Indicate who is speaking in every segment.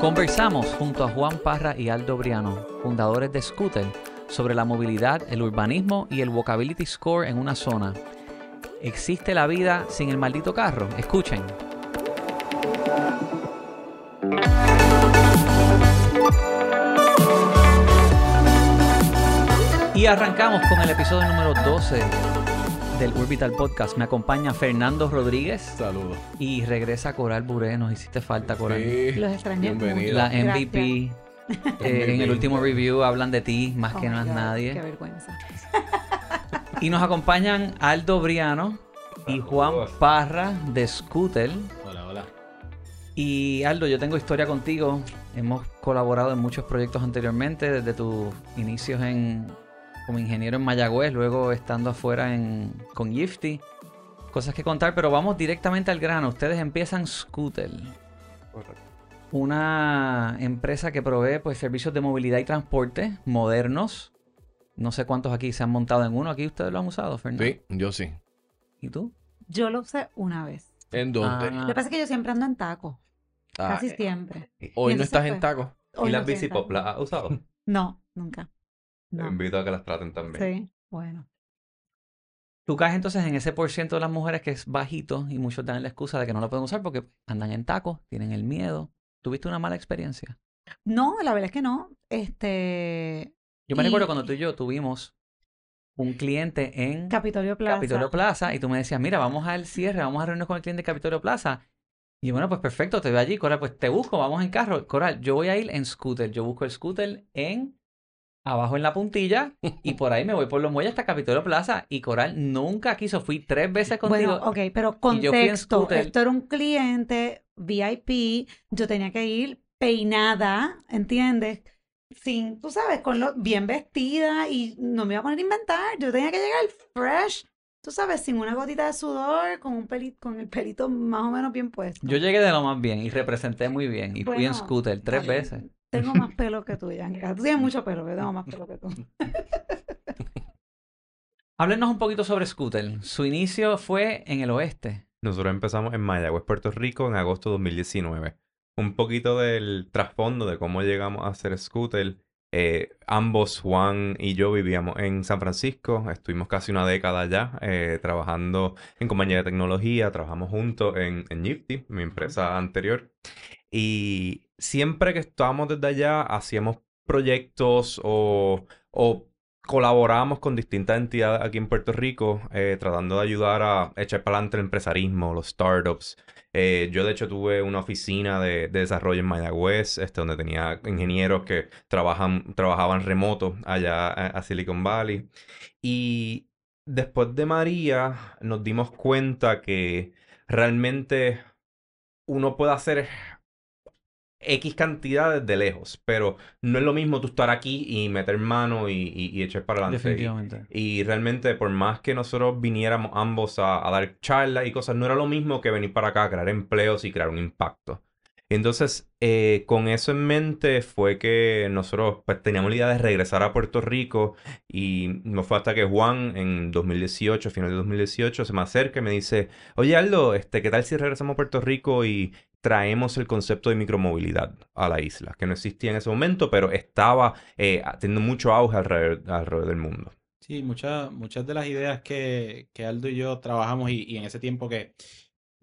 Speaker 1: Conversamos junto a Juan Parra y Aldo Briano, fundadores de Scooter, sobre la movilidad, el urbanismo y el walkability score en una zona. ¿Existe la vida sin el maldito carro? Escuchen. Y arrancamos con el episodio número 12 del Urbital Podcast. Me acompaña Fernando Rodríguez
Speaker 2: Saludos.
Speaker 1: y regresa Coral Buré. Nos hiciste falta, Coral.
Speaker 2: Sí,
Speaker 3: Los extrañé
Speaker 2: bienvenido.
Speaker 1: La. MVP. eh, en el último review hablan de ti más
Speaker 3: Oh
Speaker 1: que más
Speaker 3: God,
Speaker 1: nadie.
Speaker 3: Qué vergüenza.
Speaker 1: Y nos acompañan Aldo Briano y Juan. Parra de Scooter.
Speaker 2: Hola, hola.
Speaker 1: Y Aldo, yo tengo historia contigo. Hemos colaborado en muchos proyectos anteriormente, desde tus inicios en, como ingeniero en Mayagüez, luego estando afuera en, con Gifty. Cosas que contar, pero vamos directamente al grano. Ustedes empiezan Scooter, una empresa que provee pues, servicios de movilidad y transporte modernos. No sé cuántos aquí se han montado en uno. ¿Aquí ustedes lo han usado, Fernando?
Speaker 2: Sí, yo sí.
Speaker 1: ¿Y tú?
Speaker 3: Yo lo usé una vez.
Speaker 2: ¿En dónde?
Speaker 1: Ah.
Speaker 3: Lo que pasa es que yo siempre ando en taco.
Speaker 2: Ah,
Speaker 3: Casi siempre.
Speaker 2: Hoy no estás
Speaker 3: fue-
Speaker 2: en taco.
Speaker 3: Hoy
Speaker 4: ¿Y
Speaker 3: no
Speaker 4: las
Speaker 3: estoy en
Speaker 4: bici
Speaker 3: taco.
Speaker 4: pop las has usado?
Speaker 3: No, nunca. No.
Speaker 4: invito a que las traten también.
Speaker 3: Sí, bueno.
Speaker 1: Tú caes entonces en ese por ciento de las mujeres que es bajito y muchos dan la excusa de que no lo pueden usar porque andan en tacos, tienen el miedo. ¿Tuviste una mala experiencia?
Speaker 3: No, la verdad es que no. Este.
Speaker 1: Yo me
Speaker 3: Y-
Speaker 1: recuerdo cuando tú y yo tuvimos un cliente en
Speaker 3: Capitolio Plaza.
Speaker 1: Capitolio Plaza y tú me decías, mira, vamos al cierre, vamos a reunirnos con el cliente de Capitolio Plaza. Y bueno, pues perfecto, te veo allí, Coral, pues te busco, vamos en carro. Coral, yo voy a ir en scooter, yo busco el scooter en abajo en la puntilla y por ahí me voy por los muelles hasta Capitolio Plaza y Coral nunca quiso, fui tres veces contigo.
Speaker 3: Bueno, ok, pero contexto. Esto era un cliente VIP. Yo tenía que ir peinada, ¿entiendes? Sin, tú sabes, con lo bien vestida y no me iba a poner a inventar. Yo tenía que llegar fresh, tú sabes, sin una gotita de sudor, con un pelito, con el pelito más o menos bien puesto.
Speaker 1: Yo llegué de lo más bien y representé muy bien y fui en scooter tres
Speaker 3: vale.
Speaker 1: veces.
Speaker 3: Tengo más pelo que tú, Yanka. Tú tienes mucho pelo, pero tengo más pelo que tú.
Speaker 1: Háblenos un poquito sobre scooter. Su inicio fue en el oeste.
Speaker 4: Nosotros empezamos en Mayagüez, Puerto Rico, en agosto de 2019. Un poquito del trasfondo de cómo llegamos a hacer scooter. Eh, ambos, Juan y yo, vivíamos en San Francisco. Estuvimos casi una década allá eh, trabajando en compañía de tecnología. Trabajamos juntos en, en Nifty, mi empresa anterior. Y siempre que estábamos desde allá, hacíamos proyectos o, o colaboramos con distintas entidades aquí en Puerto Rico, eh, tratando de ayudar a echar para adelante el empresarismo, los startups. Eh, yo, de hecho, tuve una oficina de, de desarrollo en Mayagüez, este, donde tenía ingenieros que trabajan, trabajaban remoto allá a, a Silicon Valley. Y después de María, nos dimos cuenta que realmente uno puede hacer X cantidad desde lejos, pero no es lo mismo tú estar aquí y meter mano y, y- y echar para adelante. Y-
Speaker 1: Definitivamente.
Speaker 4: Y, realmente, por más que nosotros viniéramos ambos a, a dar charlas y cosas, no era lo mismo que venir para acá a crear empleos y crear un impacto. Entonces, eh, con eso en mente fue que nosotros pues, teníamos la idea de regresar a Puerto Rico y no fue hasta que Juan en 2018, final de 2018, se me acerca y me dice, oye Aldo, este, ¿qué tal si regresamos a Puerto Rico y traemos el concepto de micromovilidad a la isla? Que no existía en ese momento, pero estaba eh, teniendo mucho auge alrededor, del mundo.
Speaker 2: Sí, muchas, muchas de las ideas que, que Aldo y yo trabajamos y, y en ese tiempo que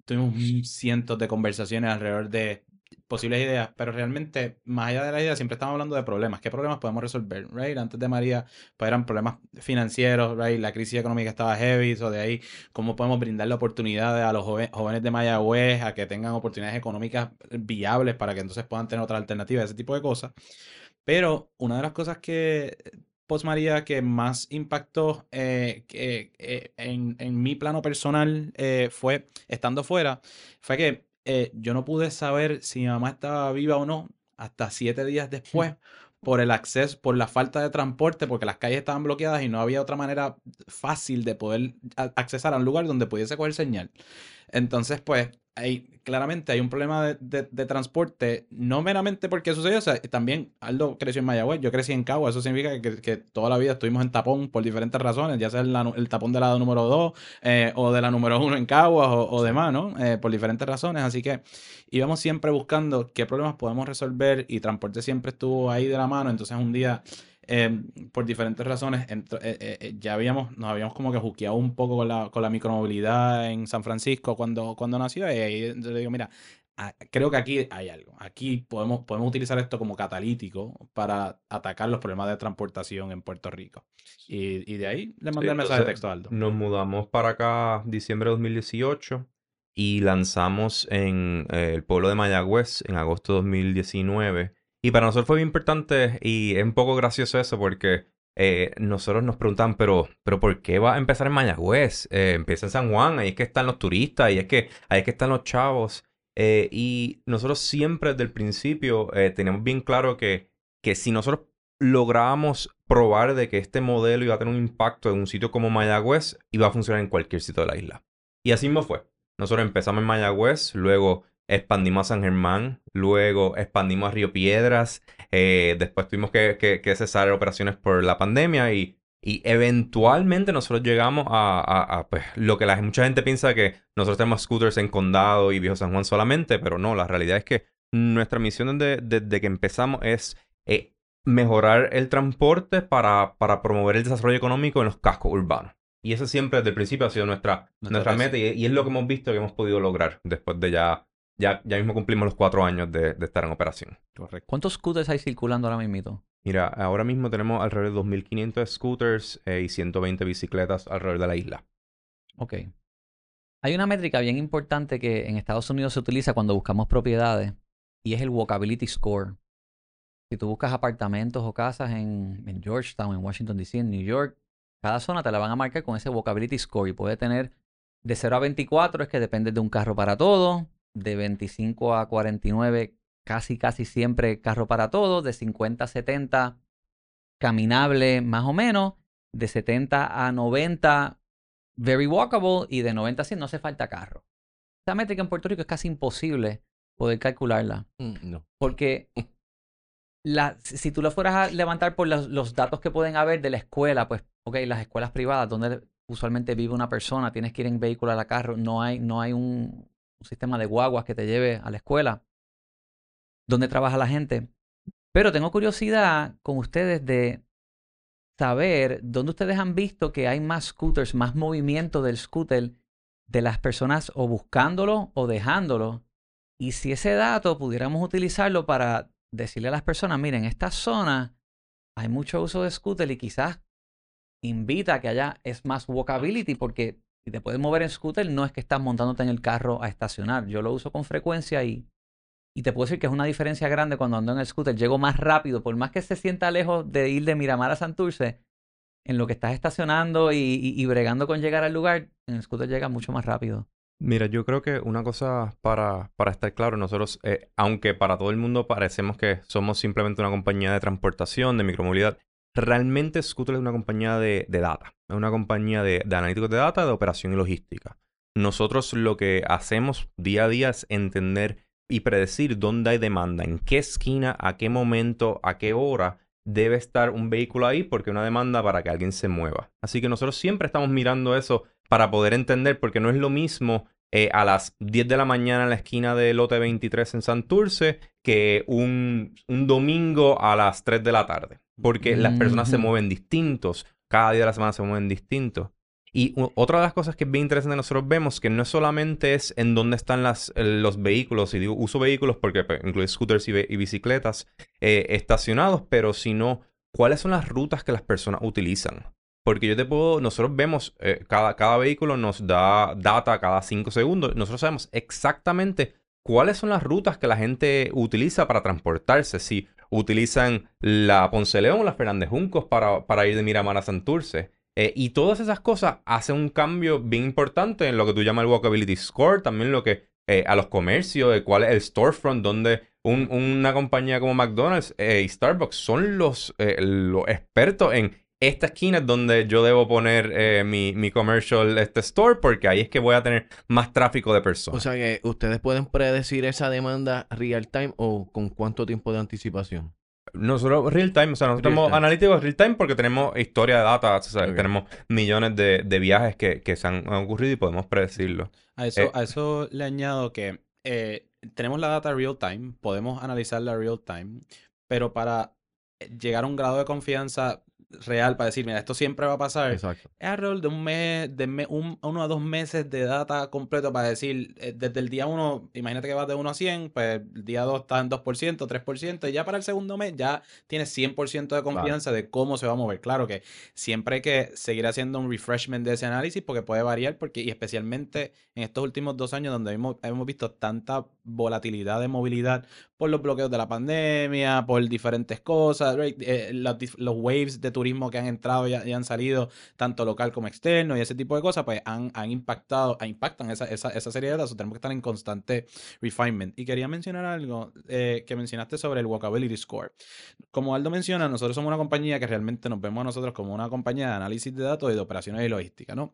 Speaker 2: tuvimos cientos de conversaciones alrededor de posibles ideas, pero realmente, más allá de las ideas, siempre estamos hablando de problemas. ¿Qué problemas podemos resolver? Right? Antes de María, pues eran problemas financieros, right? La crisis económica estaba heavy, so de ahí, cómo podemos brindarle oportunidades a los jóvenes de Mayagüez a que tengan oportunidades económicas viables para que entonces puedan tener otra alternativa, ese tipo de cosas. Pero una de las cosas que post María que más impactó eh, que, eh, en, en mi plano personal eh, fue, estando fuera, fue que eh, yo no pude saber si mi mamá estaba viva o no hasta siete días después por el acceso, por la falta de transporte, porque las calles estaban bloqueadas y no había otra manera fácil de poder accesar a un lugar donde pudiese coger señal. Entonces, pues, hay, claramente hay un problema de, de- de transporte, no meramente porque sucedió, o sea, también Aldo creció en Mayagüez, yo crecí en Cagua, eso significa que, que toda la vida estuvimos en tapón por diferentes razones, ya sea el, tapón de la número 2 o de la número 1 en Cagua o, o demás, ¿no? Eh, por diferentes razones, así que íbamos siempre buscando qué problemas podemos resolver y transporte siempre estuvo ahí de la mano, entonces un día... eh, por diferentes razones, eh, eh, eh, ya habíamos, nos habíamos como que juqueado un poco con la, con la micromovilidad en San Francisco cuando, cuando nació. Y ahí yo le digo, mira, a- creo que aquí hay algo. Aquí podemos, podemos utilizar esto como catalítico para atacar los problemas de transportación en Puerto Rico. Y, y de ahí le mandé
Speaker 4: Sí,
Speaker 2: el mensaje de texto a Aldo.
Speaker 4: Nos mudamos para acá diciembre de 2018 y lanzamos en el pueblo de Mayagüez en agosto de 2019. Y para nosotros fue bien importante y es un poco gracioso eso porque eh, nosotros nos preguntaban, pero, pero ¿por qué va a empezar en Mayagüez? Eh, empieza en San Juan, ahí es que están los turistas, ahí es que, ahí es que están los chavos. Eh, y nosotros siempre desde el principio eh, teníamos bien claro que, que si nosotros lográbamos probar de que este modelo iba a tener un impacto en un sitio como Mayagüez, iba a funcionar en cualquier sitio de la isla. Y así mismo fue. Nosotros empezamos en Mayagüez, luego expandimos a San Germán, luego expandimos a Río Piedras, eh, después tuvimos que, que- que cesar operaciones por la pandemia y, y eventualmente nosotros llegamos a, a- a, pues, lo que la, mucha gente piensa que nosotros tenemos scooters en Condado y Viejo San Juan solamente, pero no, la realidad es que nuestra misión desde, desde que empezamos es eh, mejorar el transporte para, para promover el desarrollo económico en los cascos urbanos. Y eso siempre desde el principio ha sido nuestra,
Speaker 2: Nuestra
Speaker 4: meta y, y es lo que hemos visto que hemos podido lograr después de ya, ya, ya mismo cumplimos los cuatro años de, de estar en operación.
Speaker 2: Correcto.
Speaker 1: ¿Cuántos scooters hay circulando ahora mismo?
Speaker 4: Mira, ahora mismo tenemos alrededor de 2.500 scooters eh, y 120 bicicletas alrededor de la isla.
Speaker 1: Ok. Hay una métrica bien importante que en Estados Unidos se utiliza cuando buscamos propiedades y es el Walkability Score. Si tú buscas apartamentos o casas en, en Georgetown, en Washington DC, en New York, cada zona te la van a marcar con ese Walkability Score y puede tener de 0 a 24 es que depende de un carro para todo, de 25 a 49 casi casi siempre carro para todo, de 50 a 70 caminable más o menos, de 70 a 90 very walkable y de 90 a 100 no hace falta carro. Esta métrica en Puerto Rico es casi imposible poder calcularla
Speaker 5: Mm, No.
Speaker 1: porque la, si tú lo fueras a levantar por los, los datos que pueden haber de la escuela, pues, ok, las escuelas privadas donde usualmente vive una persona, tienes que ir en vehículo a la carro, no hay, no hay un, un sistema de guaguas que te lleve a la escuela, donde trabaja la gente. Pero tengo curiosidad con ustedes de saber dónde ustedes han visto que hay más scooters, más movimiento del scooter de las personas o buscándolo o dejándolo. Y si ese dato pudiéramos utilizarlo para decirle a las personas, miren, en esta zona hay mucho uso de scooter y quizás invita a que haya es más walkability porque si te puedes mover en scooter no es que estás montándote en el carro a estacionar. Yo lo uso con frecuencia y, y te puedo decir que es una diferencia grande cuando ando en el scooter. Llego más rápido, por más que se sienta lejos de ir de Miramar a Santurce, en lo que estás estacionando y, y- bregando con llegar al lugar, en el scooter llega mucho más rápido.
Speaker 4: Mira, yo creo que una cosa para, para estar claro, nosotros, eh, aunque para todo el mundo parecemos que somos simplemente una compañía de transportación, de micromovilidad, realmente Scooter es una compañía de, de data, es una compañía de, de analíticos de data, de operación y logística. Nosotros lo que hacemos día a día es entender y predecir dónde hay demanda, en qué esquina, a qué momento, a qué hora debe estar un vehículo ahí porque una demanda para que alguien se mueva. Así que nosotros siempre estamos mirando eso para poder entender, porque no es lo mismo eh, a las 10 de la mañana en la esquina de lote 23 en Santurce que un, un domingo a las 3 de la tarde. Porque las personas se mueven distintos, cada día de la semana se mueven distintos. Y otra de las cosas que es bien interesante nosotros vemos que no solamente es en dónde están las, los vehículos, y digo uso vehículos porque pues, incluye scooters y, y bicicletas eh, estacionados, pero sino cuáles son las rutas que las personas utilizan. Porque yo te puedo, nosotros vemos, eh, cada, cada vehículo nos da data cada 5 segundos. Nosotros sabemos exactamente cuáles son las rutas que la gente utiliza para transportarse. Si utilizan la Ponce León la Fernández Juncos para, para ir de Miramar a Santurce. Eh, y todas esas cosas hacen un cambio bien importante en lo que tú llamas el Walkability Score, también lo que eh, a los comercios, cuál es el storefront, donde un- una compañía como McDonald's eh, y Starbucks son los, los expertos en esta esquina es donde yo debo poner eh, mi, mi commercial este store porque ahí es que voy a tener más tráfico de personas.
Speaker 5: O sea que ustedes pueden predecir esa demanda real time o con cuánto tiempo de anticipación.
Speaker 4: Nosotros real time, o sea, nosotros
Speaker 5: time.
Speaker 4: analíticos real time porque tenemos historia de data, o sea, tenemos millones de, de viajes que, que se han, ocurrido y podemos predecirlo.
Speaker 2: A eso,
Speaker 4: Eh,
Speaker 2: a eso le añado que eh, tenemos la data real time, podemos analizarla real time, pero para llegar a un grado de confianza real para decir, mira, esto siempre va a pasar,
Speaker 5: Exacto.
Speaker 2: es alrededor de un mes, de me- un, uno a dos meses de data completo para decir, eh, desde el día uno, imagínate que vas de 1 a 100, pues el día 2 está en 2%, 3%, y ya para el segundo mes ya tienes 100% de confianza de cómo se va a mover. Claro que siempre hay que seguir haciendo un refreshment de ese análisis porque puede variar, porque, y especialmente en estos últimos dos años donde hemos, hemos visto tanta volatilidad de movilidad por los bloqueos de la pandemia, por diferentes cosas? Eh, los, waves de turismo que han entrado y, y han salido, tanto local como externo, y ese tipo de cosas, pues han, han impactado, ah, impactan esa serie de datos. Tenemos que estar en constante refinement. Y quería mencionar algo eh, que mencionaste sobre el Walkability Score. Como Aldo menciona, nosotros somos una compañía que realmente nos vemos a nosotros como una compañía de análisis de datos y de operaciones y logística, ¿no?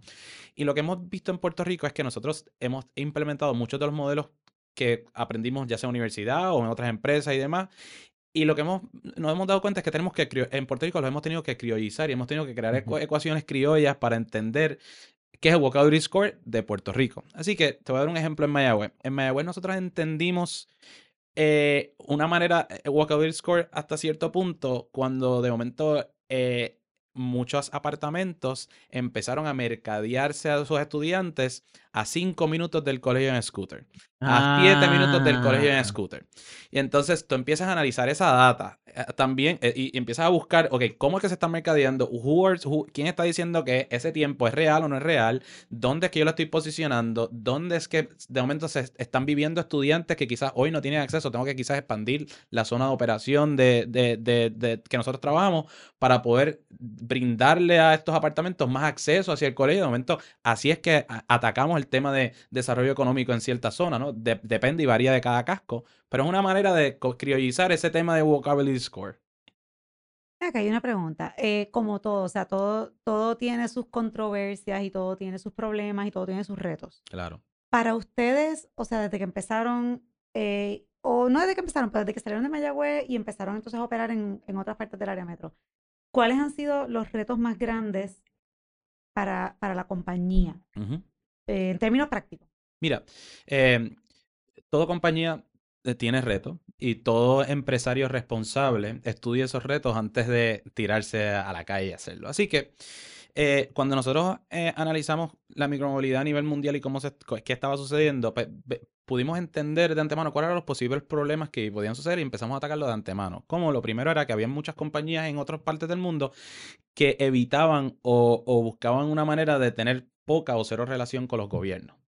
Speaker 2: Y lo que hemos visto en Puerto Rico es que nosotros hemos implementado muchos de los modelos que aprendimos ya sea en universidad o en otras empresas y demás. Y lo que hemos, nos hemos dado cuenta es que tenemos que, en Puerto Rico los hemos tenido que criollizar y hemos tenido que crear ecu- ecuaciones criollas para entender qué es el Vocabulary Score de Puerto Rico. Así que te voy a dar un ejemplo en Mayagüez. En Mayagüez nosotros entendimos eh, una manera, el Vocabulary Score hasta cierto punto, cuando de momento eh, muchos apartamentos empezaron a mercadearse a sus estudiantes a cinco minutos del colegio en scooter a 7 minutos del colegio en
Speaker 1: Ah.
Speaker 2: scooter. Y entonces tú empiezas a analizar esa data eh, también eh, y, y empiezas a buscar, ok, ¿cómo es que se está mercadeando? Who are- who- ¿Quién está diciendo que ese tiempo es real o no es real? ¿Dónde es que yo lo estoy posicionando? ¿Dónde es que de momento se est- están viviendo estudiantes que quizás hoy no tienen acceso? Tengo que quizás expandir la zona de operación de, de- de- de- que nosotros trabajamos para poder brindarle a estos apartamentos más acceso hacia el colegio. De momento, así es que atacamos el tema de desarrollo económico en cierta zona, ¿no? De- depende y varía de cada casco, pero es una manera de criollizar ese tema de vocabulary score.
Speaker 3: Acá hay una pregunta. Eh, como todo, o sea, todo, todo tiene sus controversias y todo tiene sus problemas y todo tiene sus retos.
Speaker 2: Claro.
Speaker 3: Para ustedes, o sea, desde que empezaron, eh, o no desde que empezaron, pero desde que salieron de Mayagüez y empezaron entonces a operar en, en otras partes del área metro, ¿cuáles han sido los retos más grandes para, para la compañía eh, en términos prácticos?
Speaker 2: Mira, eh, toda compañía eh, tiene retos y todo empresario responsable estudia esos retos antes de tirarse a la calle y hacerlo. Así que eh, cuando nosotros eh, analizamos la micromovilidad a nivel mundial y cómo se, qué estaba sucediendo, pues, pudimos entender de antemano cuáles eran los posibles problemas que podían suceder y empezamos a atacarlo de antemano. Como lo primero era que había muchas compañías en otras partes del mundo que evitaban o, o buscaban una manera de tener poca o cero relación con los gobiernos.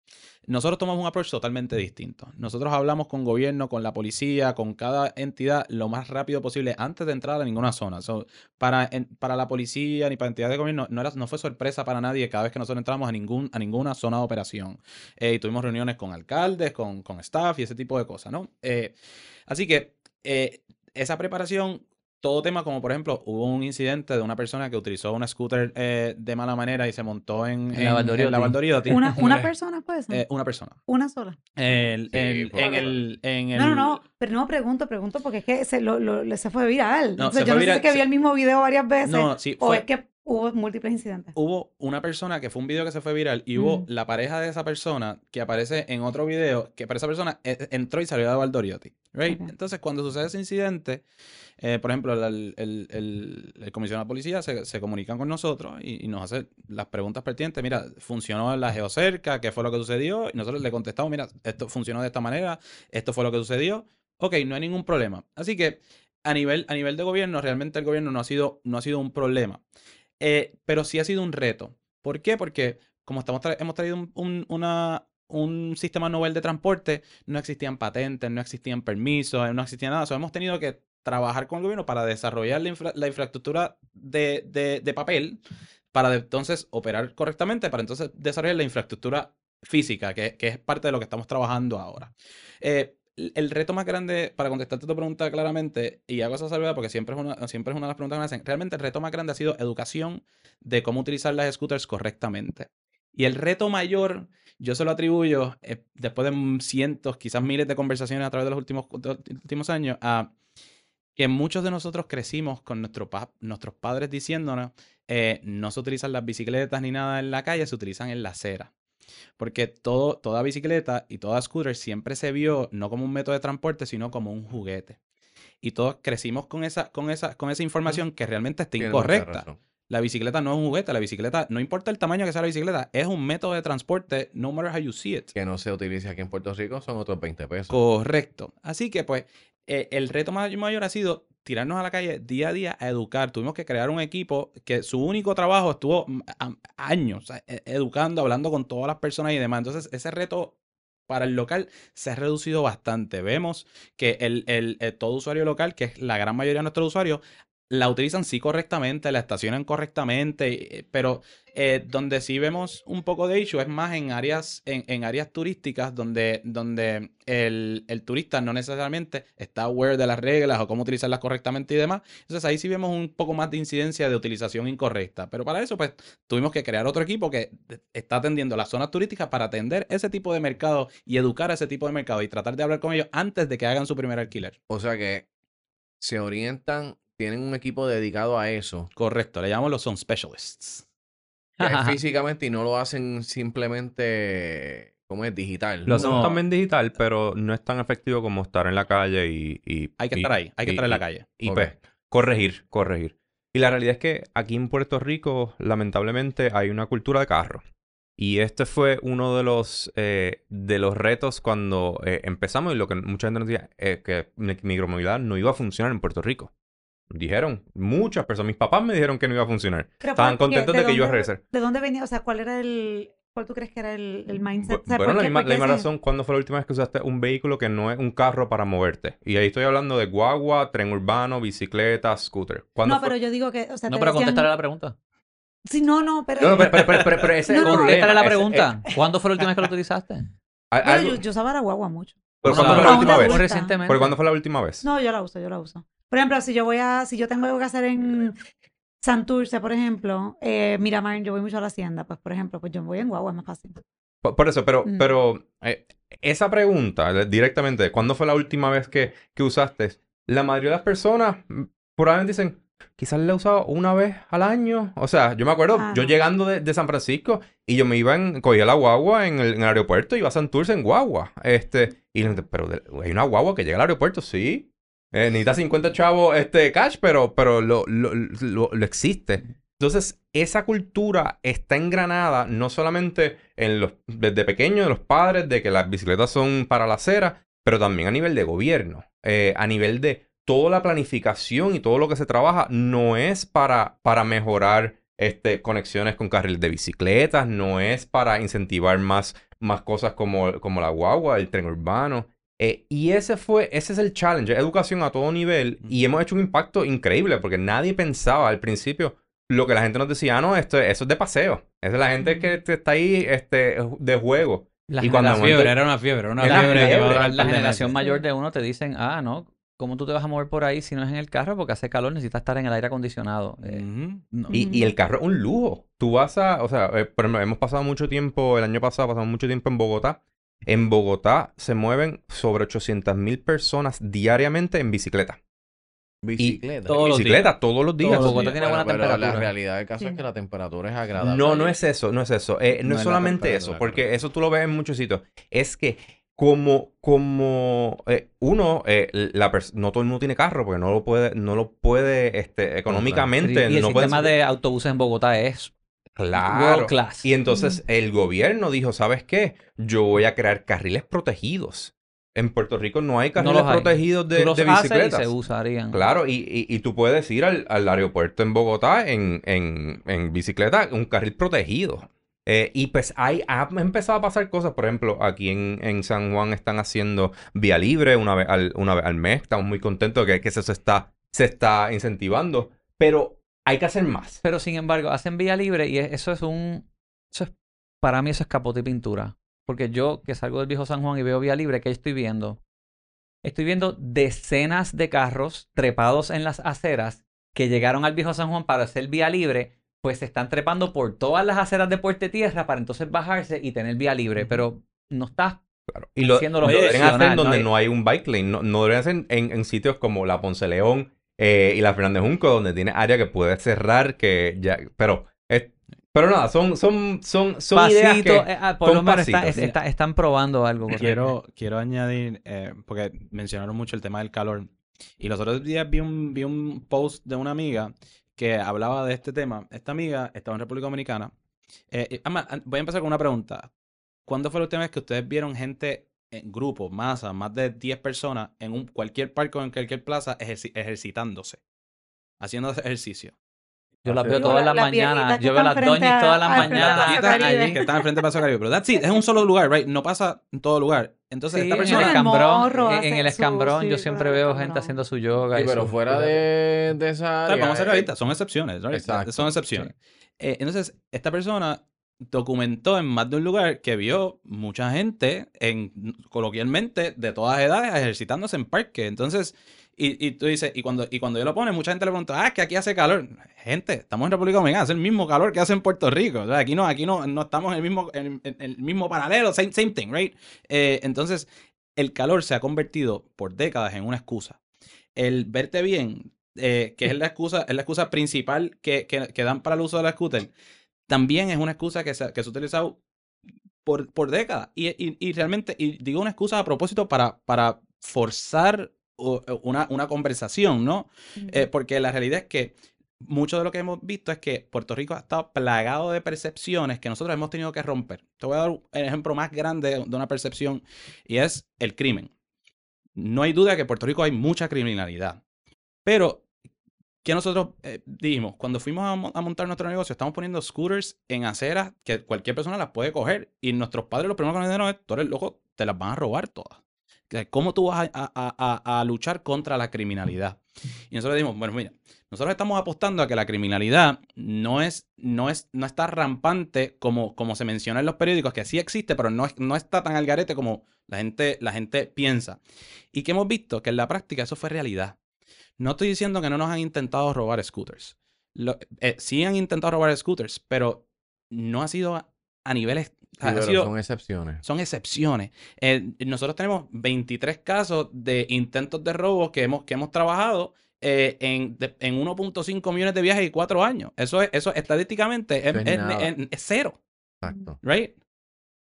Speaker 2: Nosotros tomamos un approach totalmente distinto. Nosotros hablamos con gobierno, con la policía, con cada entidad lo más rápido posible antes de entrar a ninguna zona. So, para, para la policía ni para entidades de gobierno no, era, no fue sorpresa para nadie cada vez que nosotros entramos a, ningún, a ninguna zona de operación. Eh, y tuvimos reuniones con alcaldes, con, con staff y ese tipo de cosas, ¿no? Eh, así que eh, esa preparación todo tema como por ejemplo hubo un incidente de una persona que utilizó una scooter eh, de mala manera y se montó en,
Speaker 1: En la Valdoriotti.
Speaker 2: la Valdoriotti.
Speaker 3: ¿Una, una persona puede ser?
Speaker 2: Eh, una persona.
Speaker 3: ¿Una sola?
Speaker 2: El-
Speaker 4: Sí,
Speaker 2: el-
Speaker 4: por
Speaker 2: en, el, en el-
Speaker 3: No, no, no, pero no pregunto, pregunto porque es que se, lo, lo- se fue viral.
Speaker 2: No,
Speaker 3: Entonces,
Speaker 2: se
Speaker 3: yo
Speaker 2: fue
Speaker 3: no sé si es que
Speaker 2: se-
Speaker 3: vi el mismo video varias veces
Speaker 2: No, sí,
Speaker 3: o es que hubo múltiples incidentes.
Speaker 2: hubo una persona que fue un video que se fue viral y hubo la pareja de esa persona que aparece en otro video que para esa persona eh, entró y salió de Valdoriotti. Right?
Speaker 3: Ok.
Speaker 2: Entonces, cuando sucede ese incidente, eh, por ejemplo, el, el, el- el comisionado de policía se, se comunican con nosotros y, y nos hace las preguntas pertinentes. Mira, funcionó la geocerca, ¿qué fue lo que sucedió? Y nosotros le contestamos, mira, esto funcionó de esta manera, esto fue lo que sucedió. Ok, no hay ningún problema. Así que a nivel, a nivel de gobierno, realmente el gobierno no ha sido, no ha sido un problema. Eh, pero sí ha sido un reto. ¿Por qué? Porque como estamos hemos traído un, un- sistema novel de transporte, no existían patentes, no existían permisos, no existía nada. So, hemos tenido que trabajar con el gobierno para desarrollar la, infra- la infraestructura de, de- papel para entonces operar correctamente, para entonces desarrollar la infraestructura física, que, que es parte de lo que estamos trabajando ahora. Eh, el reto más grande, para contestarte tu pregunta claramente, y hago esa salvedad porque siempre es, una, siempre es una de las preguntas que me hacen, realmente el reto más grande ha sido educación de cómo utilizar las scooters correctamente. Y el reto mayor, yo se lo atribuyo, eh, después de cientos, quizás miles de conversaciones a través de los últimos, últimos años, a que muchos de nosotros crecimos con nuestro pa- nuestros padres diciéndonos, eh, no se utilizan las bicicletas ni nada en la calle, se utilizan en la acera. Porque todo, toda bicicleta y toda scooter siempre se vio no como un método de transporte, sino como un juguete. Y todos crecimos con esa, con esa, con esa información que realmente está incorrecta. La bicicleta no es un juguete, la bicicleta, no importa el tamaño que sea la bicicleta, es un método de transporte, no matter how you see it.
Speaker 5: Que no se utilice aquí en Puerto Rico son otros 20 pesos.
Speaker 2: Correcto. Así que, pues, eh, el reto may- mayor ha sido tirarnos a la calle día a día a educar. Tuvimos que crear un equipo que su único trabajo estuvo mm, años e- educando, hablando con todas las personas y demás. Entonces, ese reto para el local se ha reducido bastante. Vemos que el, el- eh, todo usuario local, que es la gran mayoría de nuestros usuarios, la utilizan sí correctamente, la estacionan correctamente, eh, pero eh, donde sí vemos un poco de issue es más en áreas, en, en áreas turísticas donde, donde el, el turista no necesariamente está aware de las reglas o cómo utilizarlas correctamente y demás. Entonces ahí sí vemos un poco más de incidencia de utilización incorrecta. Pero para eso, pues, tuvimos que crear otro equipo que está atendiendo las zonas turísticas para atender ese tipo de mercado y educar a ese tipo de mercado y tratar de hablar con ellos antes de que hagan su primer alquiler.
Speaker 5: O sea que se orientan, tienen un equipo dedicado a eso.
Speaker 2: Correcto, le llamamos los son specialists.
Speaker 5: que físicamente y no lo hacen simplemente, ¿cómo es? Digital.
Speaker 4: Lo hacemos
Speaker 1: No.
Speaker 4: también digital, pero no es tan efectivo como estar en la calle y... y-
Speaker 2: Hay que
Speaker 4: y-
Speaker 2: estar ahí, hay que
Speaker 4: y-
Speaker 2: estar en la calle.
Speaker 4: Y
Speaker 5: Ok.
Speaker 4: pues, corregir, corregir. Y la realidad es que aquí en Puerto Rico, lamentablemente, hay una cultura de carro. Y este fue uno de los, eh, de los retos cuando eh, empezamos y lo que mucha gente nos decía es que mi- micromovilidad no iba a funcionar en Puerto Rico. Dijeron, muchas personas, mis papás me dijeron que no iba a funcionar.
Speaker 3: Pero
Speaker 4: Estaban contentos de que yo iba a regresar.
Speaker 3: ¿De dónde venía? O sea, ¿cuál era el... ¿Cuál tú crees que era el, el mindset?
Speaker 4: Bu-
Speaker 3: O sea,
Speaker 4: bueno,
Speaker 3: ¿por
Speaker 4: la misma, la razón, ¿cuándo fue la última vez que usaste un vehículo que no es un carro para moverte? Y ahí estoy hablando de guagua, tren urbano, bicicleta, scooter. ¿Cuándo
Speaker 3: No,
Speaker 4: fue-
Speaker 3: pero yo digo que, o sea,
Speaker 1: No, pero
Speaker 3: decían-
Speaker 1: contestar a la pregunta.
Speaker 3: Sí, no, no, pero...
Speaker 4: No, no, pero, pero, pero, pero- pero ese es
Speaker 3: No,
Speaker 4: problema.
Speaker 1: Contéstale la
Speaker 4: ese-
Speaker 1: pregunta. ¿Cuándo fue la última vez que lo utilizaste?
Speaker 3: Bueno, yo, yo usaba la guagua mucho.
Speaker 4: ¿Pero cuándo fue la
Speaker 3: a
Speaker 4: última vez?
Speaker 1: Recientemente.
Speaker 4: ¿Pero cuándo fue la última vez?
Speaker 3: No, yo la uso, yo la uso. Por ejemplo, si yo voy a, si yo tengo algo que hacer en Santurce, por ejemplo, eh, Miramar, yo voy mucho a la hacienda, pues por ejemplo, pues yo voy en guagua, es más fácil.
Speaker 4: Por, por eso, pero,
Speaker 3: Mm.
Speaker 4: pero eh, esa pregunta eh, directamente, ¿cuándo fue la última vez que, que usaste? La mayoría de las personas mm, probablemente dicen, quizás la he usado una vez al año. O sea, yo me acuerdo,
Speaker 3: Ah,
Speaker 4: yo llegando de, de San Francisco y yo me iba en, cogía la guagua en el, en el aeropuerto y iba a Santurce en guagua. Este, y la gente, pero de- hay una guagua que llega al aeropuerto, sí. Eh, necesita 50 chavos este cash, pero, pero lo, lo, lo- existe. Entonces, esa cultura está engranada no solamente en los, desde pequeño de los padres, de que las bicicletas son para la acera, pero también a nivel de gobierno, eh, a nivel de toda la planificación y todo lo que se trabaja no es para, para mejorar este, conexiones con carriles de bicicletas, no es para incentivar más, más cosas como, como la guagua, el tren urbano. Eh, y ese fue, ese es el challenge, educación a todo nivel. Y hemos hecho un impacto increíble porque nadie pensaba al principio lo que la gente nos decía, ah, no, esto, eso es de paseo. Esa es la gente que está ahí este, de juego.
Speaker 1: La
Speaker 4: Y cuando momento-
Speaker 2: Fiebre, era una fiebre, era una
Speaker 4: Era
Speaker 2: fiebre.
Speaker 4: fiebre.
Speaker 1: la generación mayor de uno te dicen, ah, no, ¿cómo tú te vas a mover por ahí si no es en el carro? Porque hace calor, necesitas estar en el aire acondicionado. Eh, no.
Speaker 4: Y, y el carro es un lujo. Tú vas a, o sea, eh, por ejemplo, hemos pasado mucho tiempo, el año pasado pasamos mucho tiempo en Bogotá. En Bogotá se mueven sobre 800 mil personas diariamente en bicicleta.
Speaker 5: Bicicleta.
Speaker 1: Todos los
Speaker 4: bicicleta todos los días.
Speaker 1: Todos los
Speaker 5: Bogotá
Speaker 1: días. tiene buena
Speaker 5: pero la
Speaker 1: temperatura.
Speaker 5: realidad del caso es que la temperatura es agradable.
Speaker 4: No, no es eso, no es eso. Eh, no,
Speaker 2: No
Speaker 4: es
Speaker 2: es la
Speaker 4: solamente
Speaker 2: temperatura,
Speaker 4: eso, porque eso tú lo ves en muchos sitios. Es que como, como eh, uno, eh, la no todo el mundo tiene carro, porque no lo puede, no lo puede, este, económicamente,
Speaker 1: y el
Speaker 4: no puede
Speaker 1: sistema de autobuses en Bogotá es
Speaker 4: Claro.
Speaker 1: class.
Speaker 4: Y entonces el gobierno dijo, ¿sabes qué? Yo voy a crear carriles protegidos. En Puerto Rico no hay carriles
Speaker 1: hay.
Speaker 4: protegidos de,
Speaker 1: Tú los
Speaker 4: de
Speaker 1: haces y
Speaker 4: bicicletas.
Speaker 1: se usarían.
Speaker 4: Claro, y, y- y tú puedes ir al, al aeropuerto en Bogotá en, en, en bicicleta, un carril protegido. Eh, y pues hay, ha empezado a pasar cosas, por ejemplo, aquí en, en San Juan están haciendo vía libre una vez al, una vez al mes, estamos muy contentos de que, que eso se está, se está incentivando, pero hay que hacer más.
Speaker 1: Pero sin embargo, hacen vía libre y es- eso es un. Eso es, para mí, eso es capote y pintura. Porque yo, que salgo del viejo San Juan y veo vía libre, ¿qué estoy viendo? estoy viendo decenas de carros trepados en las aceras que llegaron al viejo San Juan para hacer vía libre, pues se están trepando por todas las aceras de Puerto Tierra para entonces bajarse y tener vía libre, pero no estás
Speaker 4: Claro. Y lo, deberían hacer donde
Speaker 1: ¿no?
Speaker 4: no hay un bike lane. No, no deberían hacer en, en sitios como la Ponce León eh, y la Fernández Junco, donde tiene área que puede cerrar, que ya... Pero, es- pero nada, son, son, son, son ideas
Speaker 1: pasito,
Speaker 4: que...
Speaker 1: eh, ah, por lo menos está-
Speaker 4: pasitos.
Speaker 1: es- está- están probando algo.
Speaker 2: Quiero, quiero añadir, eh, porque mencionaron mucho el tema del calor. Y los otros días vi un, vi un post de una amiga que hablaba de este tema. Esta amiga estaba en República Dominicana. Eh, y, an- voy a empezar con una pregunta. ¿Cuándo fue la última vez que ustedes vieron gente en grupo, masa, más de 10 personas, en un, cualquier parque o en cualquier plaza ejerci- ejercitándose? Haciendo ejercicio.
Speaker 1: Yo las veo todas
Speaker 3: la-
Speaker 1: las mañanas. Yo veo las doñas todas las mañanas.
Speaker 2: Que están enfrente de Plaza Caribe. Pero that's it, es un solo lugar, right? No pasa en todo lugar. Entonces,
Speaker 1: Sí,
Speaker 2: esta
Speaker 1: en el
Speaker 2: persona...
Speaker 3: el
Speaker 1: escambrón,
Speaker 3: morro
Speaker 1: en- el
Speaker 3: su-
Speaker 1: escambrón yo
Speaker 3: sí,
Speaker 1: siempre veo gente haciendo su yoga.
Speaker 5: Sí,
Speaker 1: y
Speaker 5: pero
Speaker 1: su-
Speaker 5: fuera de, de esa área.
Speaker 2: Vamos a ser
Speaker 5: eh,
Speaker 2: realistas, son excepciones, right?
Speaker 5: Exacto.
Speaker 2: Son excepciones. Eh, entonces, esta persona documentó en más de un lugar que vio mucha gente, en, coloquialmente, de todas edades, ejercitándose en parque. Entonces, y, y tú dices, y cuando, y cuando yo lo pone, mucha gente le pregunta, ah, es que aquí hace calor. Gente, estamos en República Dominicana, hace el mismo calor que hace en Puerto Rico. O sea, aquí no, aquí no, no estamos en el mismo, en, en el mismo paralelo, same, same thing, right? Eh, entonces, el calor se ha convertido por décadas en una excusa. El verte bien, eh, que es la excusa, es la excusa principal que, que, que dan para el uso de la scooter, también es una excusa que se, que se ha utilizado por, por décadas. Y, y- y realmente, y digo una excusa a propósito para, para forzar una, una conversación, ¿no? Eh, porque la realidad es que mucho de lo que hemos visto es que Puerto Rico ha estado plagado de percepciones que nosotros hemos tenido que romper. Te voy a dar el ejemplo más grande de una percepción y es el crimen. No hay duda que en Puerto Rico hay mucha criminalidad. Pero, ¿qué nosotros eh, dijimos? Cuando fuimos a, mo- a montar nuestro negocio, estamos poniendo scooters en aceras que cualquier persona las puede coger. Y nuestros padres lo primero que nos dijeron es, tú eres loco, te las van a robar todas. Que ¿Cómo tú vas a, luchar contra la criminalidad? Y nosotros dijimos, bueno, mira, nosotros estamos apostando a que la criminalidad no es, no es, no está rampante como, como se menciona en los periódicos, que sí existe, pero no, no está tan al garete como la gente, la gente piensa. Y que hemos visto que en la práctica eso fue realidad. No estoy diciendo que no nos han intentado robar scooters. Lo- eh, sí han intentado robar scooters, pero no ha sido a, a niveles...
Speaker 5: Sí,
Speaker 2: ha
Speaker 5: pero
Speaker 2: sido-
Speaker 5: son excepciones.
Speaker 2: son excepciones. Eh, nosotros tenemos 23 casos de intentos de robo que hemos, que hemos trabajado eh, en, de- en 1.5 millones de viajes y 4 años. Eso es, eso estadísticamente es,
Speaker 5: Eso es
Speaker 2: es-
Speaker 5: nada.
Speaker 2: es- es cero,
Speaker 5: Exacto.
Speaker 2: right?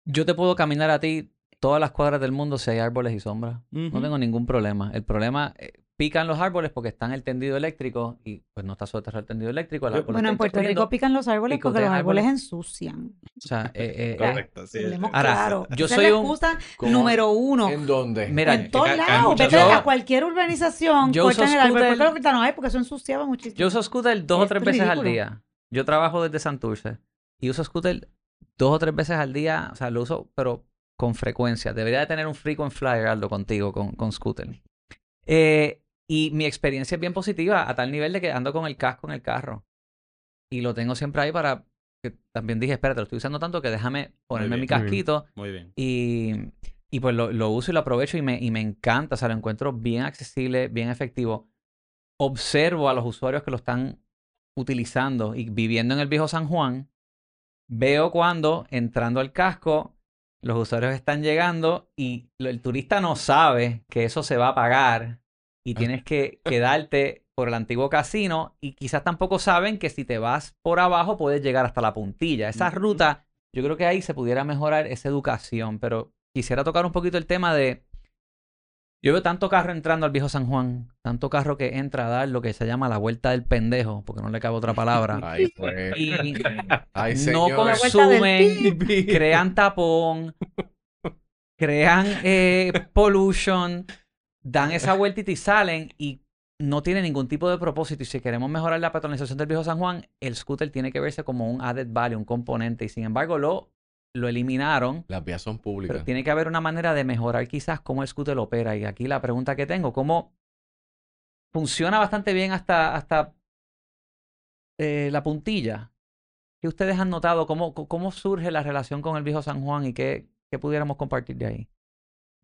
Speaker 1: Yo te puedo caminar a ti todas las cuadras del mundo si hay árboles y sombras. No tengo ningún problema. El problema, eh, pican los árboles porque están el tendido eléctrico y pues no está soterrado el tendido eléctrico. el árbol
Speaker 3: Bueno, en Puerto. Rico pican los árboles porque los árboles
Speaker 1: árboles.
Speaker 3: ensucian.
Speaker 1: O sea, eh, eh,
Speaker 3: Ya,
Speaker 2: Correcto, sí.
Speaker 1: Ahora,
Speaker 3: claro.
Speaker 1: yo soy un-
Speaker 3: número uno.
Speaker 5: ¿En dónde?
Speaker 1: Mira,
Speaker 3: en todos lados. Vete a cualquier urbanización,
Speaker 1: yo
Speaker 3: cortan el árbol. ¿Por qué lo cortan? No, porque eso ensuciaba muchísimo.
Speaker 1: Yo uso scooter dos o
Speaker 3: Es
Speaker 1: tres veces al día. Yo trabajo desde Santurce y uso scooter dos o tres veces al día. O sea, lo uso, pero con frecuencia. Debería de tener un frequent flyer, Aldo, contigo, con, con scooter. Eh, y mi experiencia es bien positiva a tal nivel de que ando con el casco en el carro. Y lo tengo siempre ahí para... Que también dije, espérate, lo estoy usando tanto que déjame ponerme
Speaker 2: bien,
Speaker 1: mi
Speaker 4: muy bien.
Speaker 1: casquito.
Speaker 2: Muy bien.
Speaker 1: Y, y pues lo, lo uso y lo aprovecho y me, y me encanta. O sea, lo encuentro bien accesible, bien efectivo. Observo a los usuarios que lo están utilizando y viviendo en el viejo San Juan. Veo cuando entrando al casco los usuarios están llegando y el turista no sabe que eso se va a pagar y tienes que quedarte por el antiguo casino y quizás tampoco saben que si te vas por abajo puedes llegar hasta la puntilla. Esa ruta, yo creo que ahí se pudiera mejorar esa educación, pero quisiera tocar un poquito el tema de... Yo veo tanto carro entrando al viejo San Juan, tanto carro que entra a dar lo que se llama la vuelta del pendejo, porque no le cabe otra palabra.
Speaker 5: Ahí fue.
Speaker 1: y
Speaker 5: Ay,
Speaker 1: no consumen, crean tapón, crean eh, pollution, dan esa vueltita y salen y no tiene ningún tipo de propósito. Y si queremos mejorar la patronización del viejo San Juan, el scooter tiene que verse como un added value, un componente. Y sin embargo lo, lo eliminaron.
Speaker 5: Las vías son
Speaker 1: Pero
Speaker 5: públicas.
Speaker 1: tiene que haber una manera de mejorar quizás cómo el scooter opera. Y aquí la pregunta que tengo, ¿cómo funciona bastante bien hasta, hasta eh, la puntilla? ¿Qué ustedes han notado? ¿Cómo, ¿Cómo surge la relación con el viejo San Juan y qué, qué pudiéramos compartir de ahí?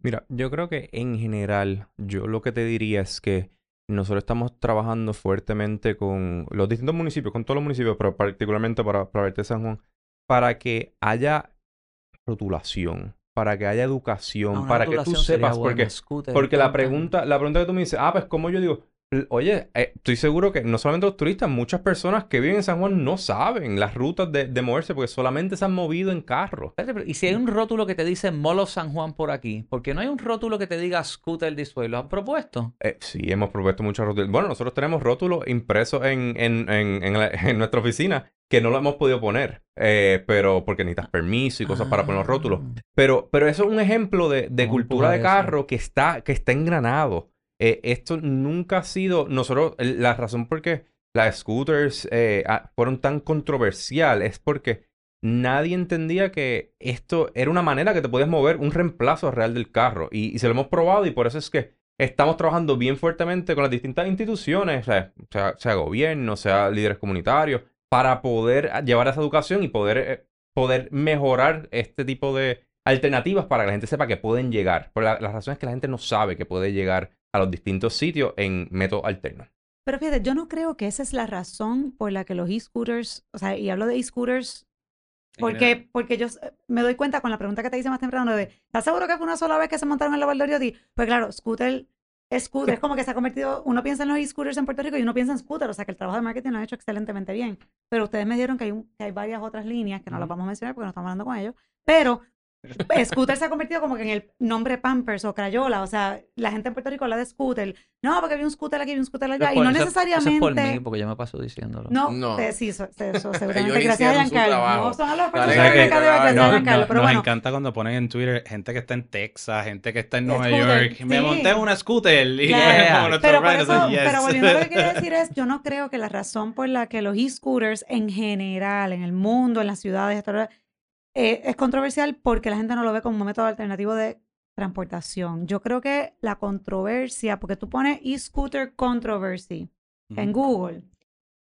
Speaker 4: Mira, yo creo que en general, yo lo que te diría es que nosotros estamos trabajando fuertemente con los distintos municipios, con todos los municipios, pero particularmente para, para Verte San Juan, para que haya rotulación, para que haya educación,
Speaker 1: Ah,
Speaker 4: para que tú sepas,
Speaker 1: bueno,
Speaker 4: porque, porque la pregunta, la pregunta que tú me dices, ah, pues como yo digo, oye, eh, estoy seguro que no solamente los turistas, muchas personas que viven en San Juan no saben las rutas de, de moverse porque solamente se han movido en carro.
Speaker 1: Espérate, pero, Y si hay un rótulo que te dice Molo San Juan por aquí, ¿por qué no hay un rótulo que te diga Scooter way? ¿Lo han propuesto?
Speaker 4: Eh, sí, hemos propuesto muchos rótulos. Bueno, nosotros tenemos rótulos impresos en, en, en, en la- en nuestra oficina que no lo hemos podido poner, eh, pero porque necesitas permiso y cosas para poner los rótulos.
Speaker 1: Ah.
Speaker 4: Pero, pero eso es un ejemplo de, de cultura de
Speaker 1: eso.
Speaker 4: carro que está, que está engranado. Eh, esto nunca ha sido, nosotros, la razón por qué las scooters eh, ah, fueron tan controversial es porque nadie entendía que esto era una manera que te podías mover, un reemplazo real del carro. Y, y se lo hemos probado y por eso es que estamos trabajando bien fuertemente con las distintas instituciones, sea, sea, sea gobierno, sea líderes comunitarios, para poder llevar esa educación y poder, eh, poder mejorar este tipo de alternativas para que la gente sepa que pueden llegar. Pero la, la razón es que la gente no sabe que puede llegar a los distintos sitios en métodos alternos.
Speaker 3: Pero fíjate, yo no creo que esa es la razón por la que los e-scooters, o sea, y hablo de e-scooters porque, porque yo s- me doy cuenta con la pregunta que te hice más temprano de, ¿estás seguro que fue una sola vez que se montaron en la Valdoriotti? Pues claro, scooter, scooter, es como que se ha convertido, uno piensa en los e-scooters en Puerto Rico y uno piensa en scooter, o sea que el trabajo de marketing lo han hecho excelentemente bien. Pero ustedes me dieron que hay, un- que hay varias otras líneas que no las vamos a mencionar porque no estamos hablando con ellos, pero scooter se ha convertido como que en el nombre Pampers o Crayola, o sea, la gente en Puerto Rico habla de scooter, no, porque había un scooter aquí, había un scooter allá, y no
Speaker 1: Eso- Eso es
Speaker 3: necesariamente...
Speaker 1: por mí, porque yo me paso diciéndolo.
Speaker 3: No,
Speaker 5: No.
Speaker 3: eh, sí, eso, eso, seguramente. Gracias a Giancarlo. No son a los profesores
Speaker 2: que-
Speaker 3: gracias
Speaker 2: No,
Speaker 3: a
Speaker 2: no,
Speaker 3: Giancarlo. Pero
Speaker 2: nos
Speaker 3: bueno,
Speaker 2: encanta cuando ponen en Twitter gente que está en Texas, gente que está en Nueva
Speaker 3: Scooter,
Speaker 2: York. Me
Speaker 3: sí.
Speaker 2: monté en una scooter y como nuestro
Speaker 3: pero, por eso,
Speaker 2: yes.
Speaker 3: pero volviendo a lo que quiero decir es, yo no creo que la razón por la que los e-scooters en general, en el mundo, en las ciudades, etcétera, eh, es controversial porque la gente no lo ve como un método alternativo de transportación. Yo creo que la controversia, porque tú pones e-scooter controversy en. Google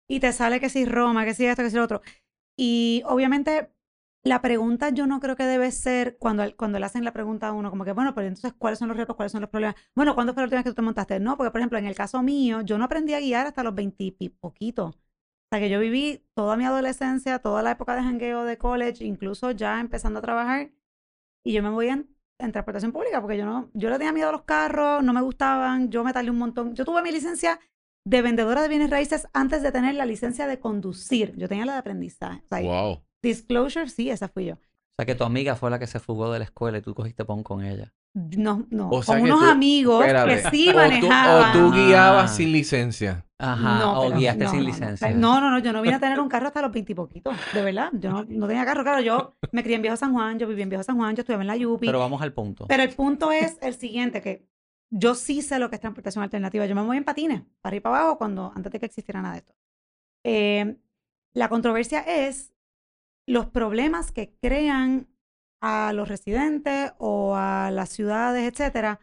Speaker 3: y te sale que si Roma, que si esto, que si lo otro. Y obviamente la pregunta yo no creo que debe ser cuando, cuando le hacen la pregunta a uno, como que, bueno, pero entonces, ¿cuáles son los retos? ¿Cuáles son los problemas? Bueno, ¿cuándo fue la última vez que tú te montaste? No, porque, por ejemplo, en el caso mío, yo no aprendí a guiar hasta los 20 y poquito. O sea, que yo viví toda mi adolescencia, toda la época de jangueo de college, incluso ya empezando a trabajar, y yo me voy en, en transportación pública, porque yo no, yo le tenía miedo a los carros, no me gustaban, yo me tardé un montón. Yo tuve mi licencia de vendedora de bienes raíces antes de tener la licencia de conducir. Yo tenía la de aprendizaje. O sea,
Speaker 5: Wow.
Speaker 3: Disclosure, sí, esa fui yo.
Speaker 1: O sea, que tu amiga fue la que se fugó de la escuela y tú cogiste pon con ella.
Speaker 3: No, no,
Speaker 5: O sea
Speaker 3: con unos
Speaker 5: tú-
Speaker 3: amigos
Speaker 5: Espérate.
Speaker 3: que sí
Speaker 5: O tú-
Speaker 3: manejaban.
Speaker 5: O tú, guiabas
Speaker 1: Ah.
Speaker 5: sin licencia.
Speaker 1: Ajá,
Speaker 3: No,
Speaker 1: o
Speaker 3: pero-
Speaker 1: guiaste
Speaker 3: no,
Speaker 1: sin
Speaker 3: no,
Speaker 1: licencia.
Speaker 3: No, no, no, yo no vine a tener un carro hasta los veintipoquitos, de verdad. Yo no, no tenía carro, claro, yo me crié en Viejo San Juan, yo viví en Viejo San Juan, yo estudiaba en la Yupi.
Speaker 1: Pero vamos al punto.
Speaker 3: Pero el punto es el siguiente, que yo sí sé lo que es transportación alternativa. Yo me voy en patines, para ir para abajo, cuando, antes de que existiera nada de esto. Eh, la controversia es los problemas que crean a los residentes o a las ciudades, etcétera,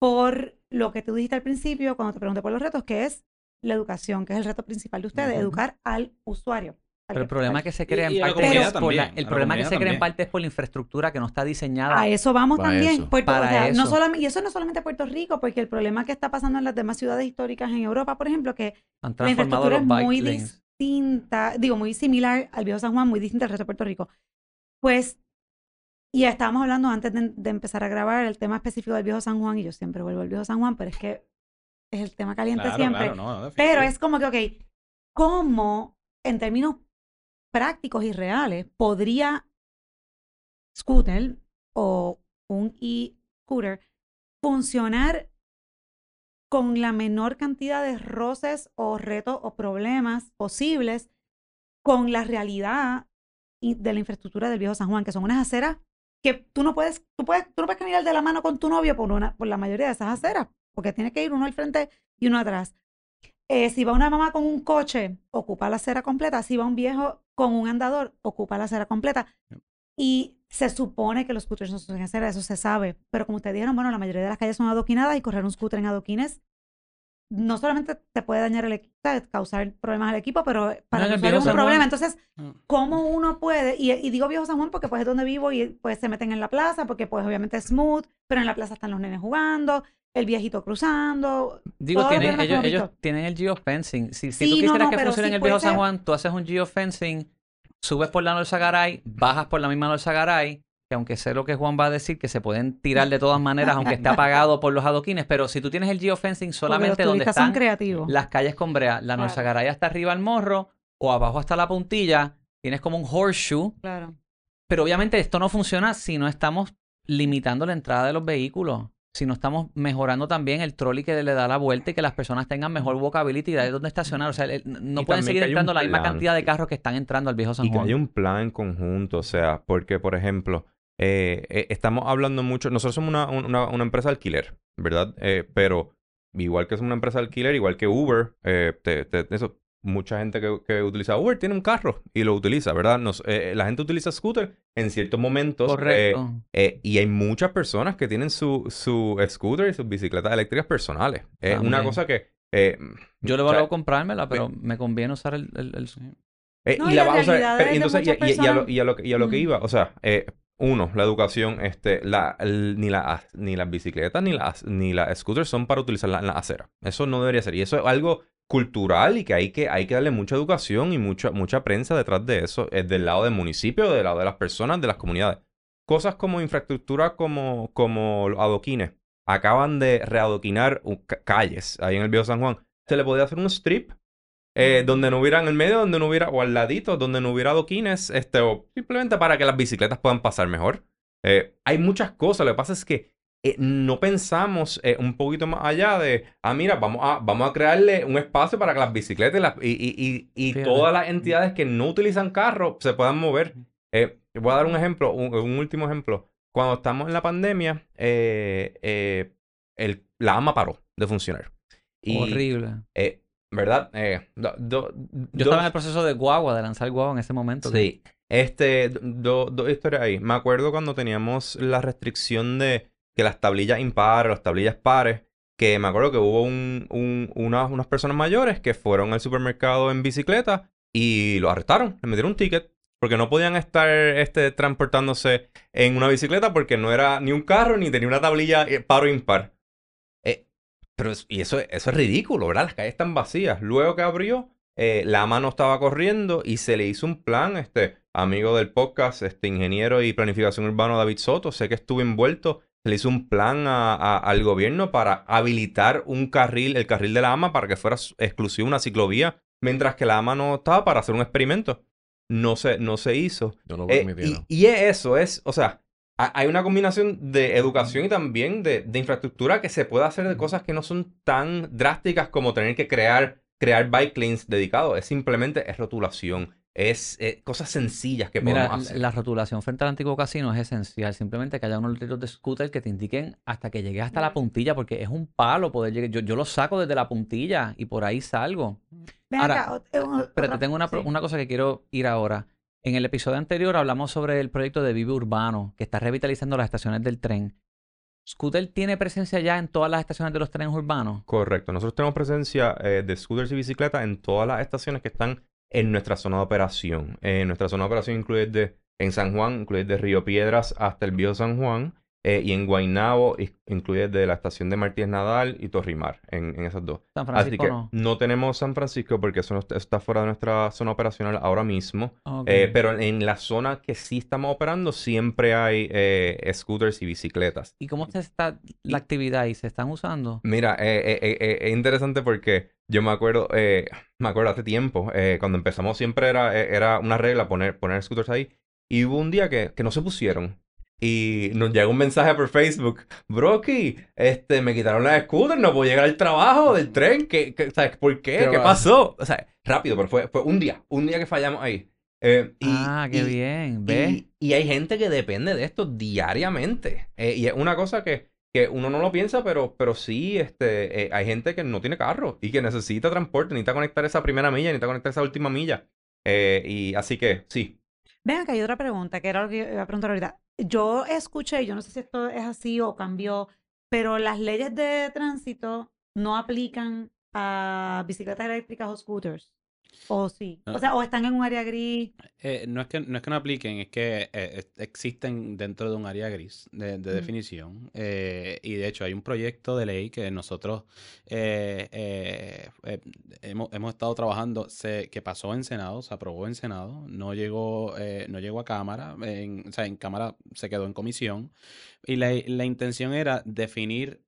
Speaker 3: por lo que tú dijiste al principio cuando te pregunté por los retos, que es la educación, que es el reto principal de ustedes, educar al usuario. al
Speaker 1: Pero el problema que se crea en parte es por la, el problema que se crea en parte es por la infraestructura que no está diseñada.
Speaker 3: A eso vamos
Speaker 5: Para
Speaker 3: también.
Speaker 5: eso.
Speaker 3: Puerto- o no solamente- y eso no solamente Puerto Rico, porque el problema que está pasando en las demás ciudades históricas en Europa, por ejemplo, que
Speaker 1: Han
Speaker 3: la infraestructura
Speaker 1: los
Speaker 3: es muy
Speaker 1: lanes.
Speaker 3: Distinta, digo, muy similar al viejo San Juan, muy distinta al resto de Puerto Rico. Pues, y estábamos hablando antes de, de empezar a grabar el tema específico del viejo San Juan, y yo siempre vuelvo al viejo San Juan, pero es que es el tema caliente
Speaker 2: Claro,
Speaker 3: siempre.
Speaker 2: claro, no, definitivo.
Speaker 3: Pero es como que, ok, ¿cómo en términos prácticos y reales podría scooter o un e-scooter funcionar con la menor cantidad de roces o retos o problemas posibles con la realidad de la infraestructura del viejo San Juan, que son unas aceras que tú no puedes, tú puedes, tú no puedes caminar de la mano con tu novio por una, por la mayoría de esas aceras, porque tiene que ir uno al frente y uno atrás. Eh, si va una mamá con un coche, ocupa la acera completa. Si va un viejo con un andador, ocupa la acera completa. Y se supone que los scooters no son acera, eso se sabe. Pero como ustedes dijeron, bueno, la mayoría de las calles son adoquinadas y correr un scooter en adoquines no solamente te puede dañar el equipo, causar problemas al equipo, pero para
Speaker 1: No,
Speaker 3: el usuario es un problema. Entonces,
Speaker 2: Mm.
Speaker 3: ¿cómo uno puede? Y, y digo viejo San Juan porque pues es donde vivo y pues se meten en la plaza porque pues obviamente es smooth, pero en la plaza están los nenes jugando, el viejito cruzando.
Speaker 1: Digo, tienen, ellos, tienen el geofencing. Si, si
Speaker 3: Sí,
Speaker 1: tú quisieras
Speaker 3: no,
Speaker 1: que funcione en el viejo San Juan, tú haces un geofencing, subes por la Norza Garay, bajas por la misma Norza Garay, que aunque sé lo que Juan va a decir, que se pueden tirar de todas maneras, aunque esté apagado por los adoquines, pero si tú tienes el geofencing solamente donde están
Speaker 3: creativos.
Speaker 1: las calles con brea, la
Speaker 3: Claro.
Speaker 1: Garay hasta arriba al morro o abajo hasta la puntilla, tienes como un horseshoe,
Speaker 3: Claro.
Speaker 1: pero obviamente esto no funciona si no estamos limitando la entrada de los vehículos. Si no estamos mejorando también el trolley que le da la vuelta y que las personas tengan mejor walkability de dónde estacionar. O sea, no
Speaker 4: Y
Speaker 1: pueden seguir
Speaker 4: hay
Speaker 1: entrando la misma cantidad de carros que están entrando al viejo San
Speaker 4: Y que
Speaker 1: Juan.
Speaker 4: haya un plan en conjunto, o sea, porque, por ejemplo, eh, eh, estamos hablando mucho, nosotros somos una, una- una empresa de alquiler, ¿verdad? Eh, pero igual que somos una empresa de alquiler, igual que Uber, te- te- eso, mucha gente que, que utiliza Uber tiene un carro y lo utiliza, ¿verdad? Nos- eh, la gente utiliza scooter en ciertos momentos. eh,
Speaker 1: Correcto.
Speaker 4: eh, y hay muchas personas que tienen su, su scooter y sus bicicletas eléctricas personales. Es una cosa que... eh,
Speaker 1: Yo le
Speaker 4: o sea,
Speaker 1: valgo comprármela, pero me conviene usar el... el- el-
Speaker 4: eh,
Speaker 3: No,
Speaker 4: y
Speaker 3: y
Speaker 4: la
Speaker 3: la
Speaker 4: o sea, pero- entonces, y,
Speaker 3: muchas
Speaker 4: y- y a lo, y a lo y a lo que iba, o sea, eh, uno, la educación, este, la, el- ni, la, ni las bicicletas ni las, ni las scooters son para utilizarlas en la acera. Eso no debería ser. Y eso es algo cultural y que hay que, hay que darle mucha educación y mucha, mucha prensa detrás de eso, eh, del lado del municipio, del lado de las personas, de las comunidades. Cosas como infraestructura como, como adoquines. Acaban de readoquinar calles ahí en el Viejo San Juan. Se le podía hacer un strip eh, donde no hubiera en el medio, donde no hubiera, o al ladito, donde no hubiera adoquines, este, o simplemente para que las bicicletas puedan pasar mejor. Eh, hay muchas cosas, lo que pasa es que eh, no pensamos eh, un poquito más allá de, ah, mira, vamos a, vamos a crearle un espacio para que las bicicletas y, las- y, y- todas las entidades que no utilizan carro se puedan mover. Eh, voy a dar un ejemplo, un, un último ejemplo. Cuando estamos en la pandemia, el, la AMA paró de funcionar.
Speaker 1: Horrible.
Speaker 4: ¿Verdad? Do- do-
Speaker 1: Yo estaba en el proceso de guagua, de lanzar guagua en ese momento.
Speaker 4: Sí. Este, do- dos historias ahí. Me acuerdo cuando teníamos la restricción de que las tablillas impares, las tablillas pares, que me acuerdo que hubo un, un- unas, unas personas mayores que fueron al supermercado en bicicleta y lo arrestaron, le metieron un ticket, porque no podían estar este, transportándose en una bicicleta porque no era ni un carro ni tenía una tablilla eh, par o impar. Eh, pero y eso, eso es ridículo, ¿verdad? Las calles están vacías. Luego que abrió, eh, la mano estaba corriendo y se le hizo un plan, este amigo del podcast, este ingeniero y planificación urbano David Soto, sé que estuvo envuelto, se le hizo un plan a- a- al gobierno para habilitar un carril, el carril de la AMA, para que fuera exclusivo una ciclovía, mientras que la AMA no estaba para hacer un experimento. No se, no se hizo.
Speaker 5: No lo
Speaker 4: Eh, y, y es eso, es, o sea, ha- hay una combinación de educación y también de, de infraestructura que se puede hacer de cosas que no son tan drásticas como tener que crear, crear bike lanes dedicados. Es simplemente es rotulación. Es eh, cosas sencillas que
Speaker 1: Mira,
Speaker 4: podemos hacer.
Speaker 1: la rotulación frente al antiguo casino es esencial. Simplemente que haya unos letreros de scooter que te indiquen hasta que llegues hasta la puntilla, porque es un palo poder llegar. Yo, yo lo saco desde la puntilla y por ahí salgo.
Speaker 3: Ven
Speaker 1: Ahora,
Speaker 3: acá, eh,
Speaker 1: Pero
Speaker 3: otra-
Speaker 1: te tengo una,
Speaker 3: sí.
Speaker 1: una cosa que quiero ir ahora. En el episodio anterior hablamos sobre el proyecto de Vive Urbano, que está revitalizando las estaciones del tren. ¿Scooter tiene presencia ya en todas las estaciones de los trenes urbanos?
Speaker 4: Correcto. Nosotros tenemos presencia eh, de scooters y bicicletas en todas las estaciones que están en nuestra zona de operación. Eh, nuestra zona de operación incluye de, en San Juan, incluye de Río Piedras hasta el Viejo San Juan. Eh, y en Guaynabo incluye de la estación de Martínez Nadal y Torrimar, en, en esas dos.
Speaker 1: San
Speaker 4: Así
Speaker 1: Francisco
Speaker 4: que
Speaker 1: no.
Speaker 4: no tenemos San Francisco porque eso no está, está fuera de nuestra zona operacional ahora mismo. Eh, pero en la zona que sí estamos operando siempre hay eh, scooters y bicicletas.
Speaker 1: ¿Y cómo está la actividad ahí? ¿Se están usando?
Speaker 4: Mira, eh, eh, es interesante porque yo me acuerdo, me acuerdo hace tiempo, cuando empezamos siempre era, era una regla poner, poner scooters ahí. Y hubo un día que, que no se pusieron. Y nos llegó un mensaje por Facebook, Brocky, este, me quitaron las scooters, no puedo llegar al trabajo del tren, ¿qué, qué- sabes, ¿por qué?
Speaker 5: Qué
Speaker 4: ¿Qué
Speaker 5: va.
Speaker 4: pasó? O sea, rápido, pero fue, fue un día, un día que fallamos ahí. Eh, y-
Speaker 1: ah, qué
Speaker 4: y-
Speaker 1: bien. ¿Ves?
Speaker 4: y, y hay gente que depende de esto diariamente. Eh, y es una cosa que, que uno no lo piensa, pero, pero sí, este, eh, hay gente que no tiene carro y que necesita transporte, necesita conectar esa primera milla, necesita conectar esa última milla. Eh, y así que sí.
Speaker 3: Ven acá, hay otra pregunta, que era lo que yo iba a preguntar ahorita. Yo escuché, yo no sé si esto es así o cambió, pero las leyes de tránsito no aplican a bicicletas eléctricas o scooters. O sí. O sea, o están en un área gris.
Speaker 2: Eh, no, es que, no es que no apliquen, es que eh, existen dentro de un área gris de, de
Speaker 3: Mm.
Speaker 2: definición. eh, y de hecho hay un proyecto de ley que nosotros hemos, hemos estado trabajando, se, que pasó en Senado, se aprobó en Senado, no llegó, no llegó a Cámara, en, o sea, en Cámara se quedó en comisión. Y la, la intención era definir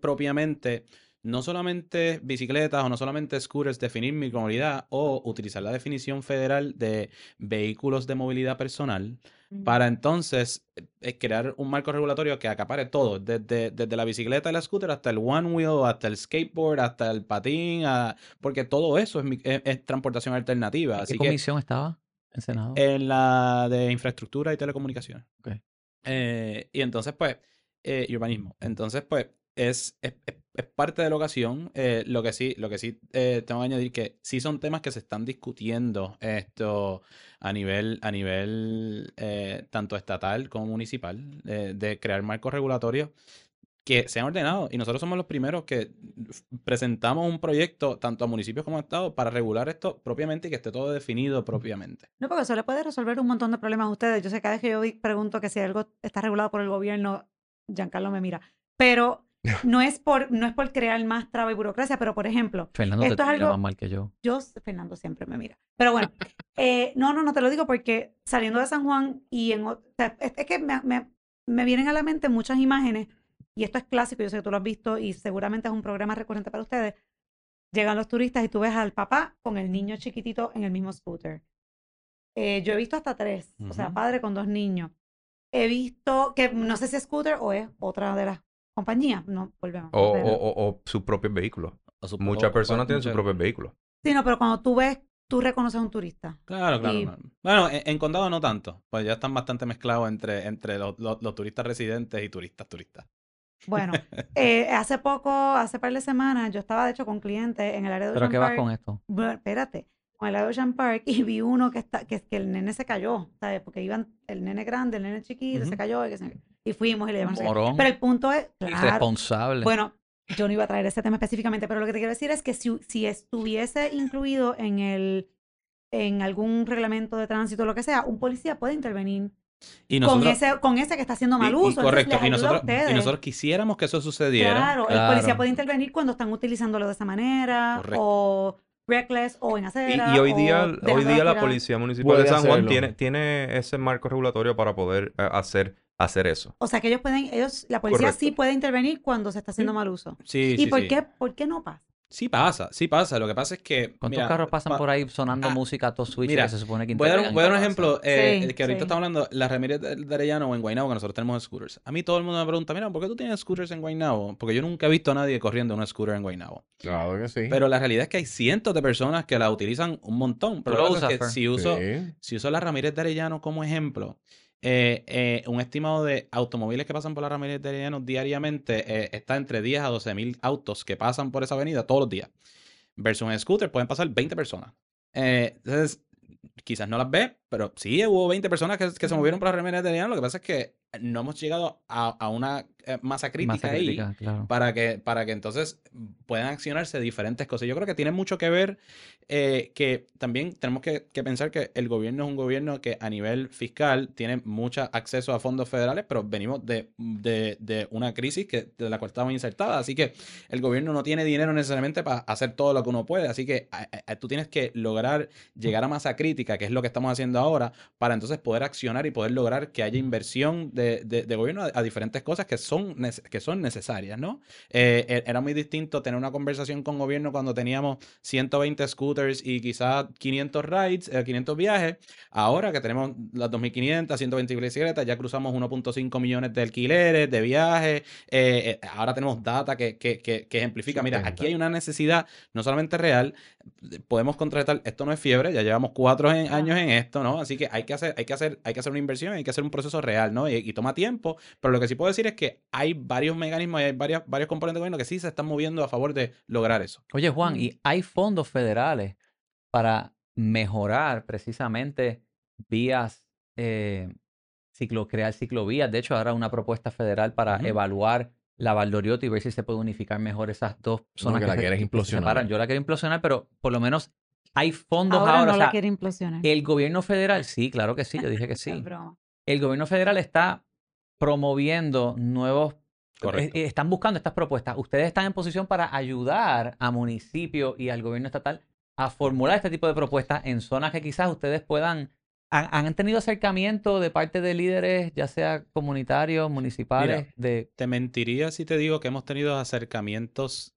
Speaker 2: propiamente no solamente bicicletas o no solamente scooters, definir micromovilidad o utilizar la definición federal de vehículos de movilidad personal para entonces eh, crear un marco regulatorio que acapare todo, desde, desde la bicicleta y la scooter hasta el one wheel, hasta el skateboard, hasta el patín, a- porque todo eso es, es- es transportación alternativa.
Speaker 1: ¿En
Speaker 2: Así
Speaker 1: ¿Qué
Speaker 2: que
Speaker 1: comisión estaba? ¿En Senado?
Speaker 2: en la de infraestructura y telecomunicaciones.
Speaker 1: Ok.
Speaker 2: Eh, y entonces, pues, eh, y urbanismo. Entonces, pues, es, es, es- parte de la ocasión. Eh, lo que sí, lo que sí eh, tengo que añadir que sí son temas que se están discutiendo esto a nivel, a nivel eh, tanto estatal como municipal, de crear marcos regulatorios que sean ordenados. Y nosotros somos los primeros que presentamos un proyecto, tanto a municipios como a estados, para regular esto propiamente y que esté todo definido propiamente.
Speaker 3: No, porque eso le puede resolver un montón de problemas a ustedes. Yo sé cada vez que yo pregunto que si algo está regulado por el gobierno, Giancarlo me mira. Pero no es por, no es por crear más traba y burocracia, pero por ejemplo,
Speaker 1: Fernando te
Speaker 3: esto es
Speaker 1: mira
Speaker 3: algo-
Speaker 1: más mal que yo.
Speaker 3: yo, Fernando siempre me mira. Pero bueno, eh, no, no, no te lo digo porque saliendo de San Juan y en, o- sea, es, es que me, me- me vienen a la mente muchas imágenes y esto es clásico, yo sé que tú lo has visto y seguramente es un programa recurrente para ustedes. Llegan los turistas y tú ves al papá con el niño chiquitito en el mismo scooter. Eh, yo he visto hasta tres, o sea, padre con dos niños. He visto que no sé si es scooter o es otra de las compañías, no volvemos.
Speaker 4: O,
Speaker 3: pero-
Speaker 4: o, o, o sus propios vehículos.
Speaker 2: Su-
Speaker 4: Muchas
Speaker 2: o-
Speaker 4: personas tienen sus propios vehículos.
Speaker 3: Sí, no, pero cuando tú ves, tú reconoces a un turista.
Speaker 2: Claro, claro.
Speaker 3: Y-
Speaker 2: claro. Bueno, en, en condado no tanto, pues ya están bastante mezclados entre, entre los, los- los turistas residentes y turistas turistas.
Speaker 3: Bueno, eh, hace poco, hace par de semanas, yo estaba de hecho con clientes en el área de
Speaker 1: ¿Pero
Speaker 3: Ocean
Speaker 1: qué vas
Speaker 3: Park.
Speaker 1: con esto?
Speaker 3: Bueno, espérate, con el área de Ocean Park y vi uno que está, que, que el nene se cayó, ¿sabes? Porque iban el nene grande, el nene chiquito, se
Speaker 2: Ujú.
Speaker 3: cayó y, que se- y fuimos y le llevamos.
Speaker 1: Morón.
Speaker 3: Pero el punto es, claro,
Speaker 1: Irresponsable.
Speaker 3: bueno, yo no iba a traer ese tema específicamente, pero lo que te quiero decir es que si, si estuviese incluido en el en algún reglamento de tránsito o lo que sea, un policía puede intervenir
Speaker 2: Y
Speaker 3: con ese con ese que está haciendo
Speaker 2: y-
Speaker 3: mal
Speaker 2: y
Speaker 3: uso. entonces
Speaker 2: correcto, y nosotros, y nosotros quisiéramos que eso sucediera.
Speaker 3: Claro, el policía puede intervenir cuando están utilizándolo de esa manera
Speaker 2: Correcto.
Speaker 3: o reckless o en
Speaker 4: Y,
Speaker 3: acera.
Speaker 4: y hoy día, hoy día la. Policía Municipal
Speaker 5: Puede
Speaker 4: de San Juan
Speaker 5: hacerlo.
Speaker 4: tiene, tiene ese marco regulatorio para poder eh, hacer, hacer eso.
Speaker 3: O sea que ellos pueden, ellos, la policía sí puede intervenir cuando se está haciendo mal uso.
Speaker 2: Sí,
Speaker 3: ¿Y
Speaker 2: sí,
Speaker 3: por
Speaker 2: sí.
Speaker 3: qué, por qué no pasa?
Speaker 2: Sí pasa, sí pasa. Lo que pasa es que.
Speaker 1: ¿Cuántos
Speaker 2: mira,
Speaker 1: carros pasan
Speaker 2: pa-
Speaker 1: por ahí sonando
Speaker 2: ah,
Speaker 1: música a todo switch
Speaker 2: mira,
Speaker 1: que se supone que
Speaker 2: Voy a dar, un- ejemplo. eh,
Speaker 3: Sí,
Speaker 2: que ahorita
Speaker 3: sí.
Speaker 2: estamos hablando, la Ramírez de, de Arellano en Guaynabo, que nosotros tenemos scooters. A mí todo el mundo me pregunta, mira, ¿por qué tú tienes scooters en Guaynabo? Porque yo nunca he visto a nadie corriendo un scooter en Guaynabo.
Speaker 5: Claro que sí.
Speaker 2: Pero la realidad es que hay cientos de personas que la utilizan un montón. Pero
Speaker 1: lo
Speaker 2: que si uso,
Speaker 5: Sí.
Speaker 2: si uso la Ramírez de Arellano como ejemplo, eh, eh, un estimado de automóviles que pasan por la Ramírez de Arellano diariamente eh, está entre 10 a 12 mil autos que pasan por esa avenida todos los días. Versus un scooter pueden pasar 20 personas. Eh, entonces, quizás no las ve, pero sí hubo 20 personas que, que se movieron por la Ramírez de Arellano. Lo que pasa es que no hemos llegado a, a una eh, masa crítica
Speaker 1: Masa
Speaker 2: ahí
Speaker 1: crítica, claro.
Speaker 2: para que, para que entonces puedan accionarse diferentes cosas. Yo creo que tiene mucho que ver eh, que también tenemos que, que pensar que el gobierno es un gobierno que a nivel fiscal tiene mucho acceso a fondos federales, pero venimos de, de, de una crisis que, de la cual estamos insertadas. Así que el gobierno no tiene dinero necesariamente para hacer todo lo que uno puede. Así que a- a- tú tienes que lograr llegar a masa crítica, que es lo que estamos haciendo ahora, para entonces poder accionar y poder lograr que haya inversión de, de- de gobierno a, a diferentes cosas que son, que son necesarias, ¿no? Eh, e- era muy distinto tener una conversación con gobierno cuando teníamos 120 scooters y quizás 500 rides, eh, 500 viajes. Ahora que tenemos las 2500, 120 bicicletas, ya cruzamos 1.5 millones de alquileres, de viajes. eh, eh, ahora tenemos data que, que, que, que ejemplifica, mira, aquí hay una necesidad no solamente real, podemos contratar, esto no es fiebre, ya llevamos cuatro en- años en esto, ¿no? Así que hay que hacer, hay que hacer, hay que hacer una inversión, hay que hacer un proceso real, ¿no? Y, y toma tiempo, pero lo que sí puedo decir es que hay varios mecanismos y hay varias, varios componentes de gobierno que sí se están moviendo a favor de lograr eso.
Speaker 1: Oye, Juan, y hay fondos federales para mejorar precisamente vías, eh, ciclo, crear ciclovías. De hecho, ahora una propuesta federal para evaluar la Valdoriotti y ver si se puede unificar mejor esas dos zonas
Speaker 5: que la
Speaker 1: se-
Speaker 5: quieres
Speaker 1: se
Speaker 5: implosionar.
Speaker 1: separan. Yo la quiero implosionar, pero por lo menos hay fondos
Speaker 3: Ahora,
Speaker 1: ahora.
Speaker 3: no
Speaker 1: o
Speaker 3: la quiere implosionar.
Speaker 1: el gobierno federal, sí, claro que sí, yo dije que sí.
Speaker 3: broma.
Speaker 1: El gobierno federal está promoviendo nuevos
Speaker 2: Correcto.
Speaker 1: eh, eh, están buscando estas propuestas. Ustedes están en posición para ayudar a municipios y al gobierno estatal a formular este tipo de propuestas en zonas que quizás ustedes puedan. Han, han tenido acercamiento de parte de líderes, ya sea comunitarios, municipales, de.
Speaker 2: Te mentiría si te digo que hemos tenido acercamientos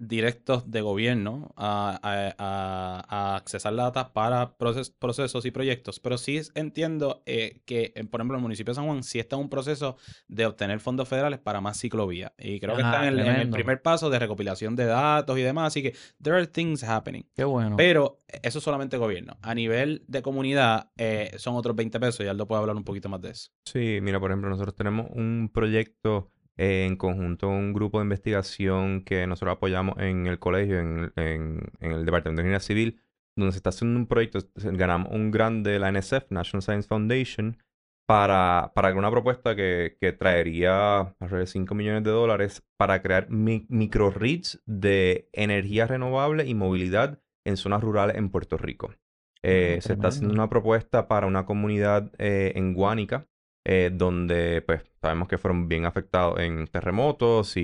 Speaker 2: directos de gobierno a, a- a- a accesar la data para proces- procesos y proyectos, pero sí entiendo eh, que, eh, por ejemplo, el municipio de San Juan sí está en un proceso de obtener fondos federales para más ciclovía y creo que está en el, en el
Speaker 1: tremendo.
Speaker 2: primer paso de recopilación de datos y demás, así que there are things happening.
Speaker 1: Qué bueno.
Speaker 2: Pero eso es solamente gobierno. A nivel de comunidad eh, son otros 20 pesos y Aldo puede hablar un poquito más de eso.
Speaker 4: Sí, mira, por ejemplo, nosotros tenemos un proyecto eh, en conjunto, un grupo de investigación que nosotros apoyamos en el colegio, en, en- en el Departamento de Ingeniería Civil, donde se está haciendo un proyecto, ganamos un grant de la NSF, National Science Foundation, para, para una propuesta que, que traería alrededor de 5 millones de dólares para crear mi, microgrids de energía renovable y movilidad en zonas rurales en Puerto Rico. Eh,
Speaker 1: Ah,
Speaker 4: se está haciendo una propuesta para una comunidad eh, en Guánica, eh, donde pues sabemos que fueron bien afectados en terremotos y,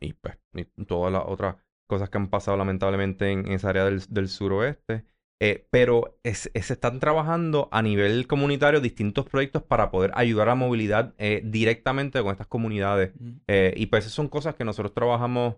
Speaker 4: y, y, pues, y todas las otras cosas que han pasado lamentablemente en esa área del, del suroeste. Eh, pero es- es- se están trabajando a nivel comunitario distintos proyectos para poder ayudar a la movilidad eh, directamente con estas comunidades. Eh, y pues esas son cosas que nosotros trabajamos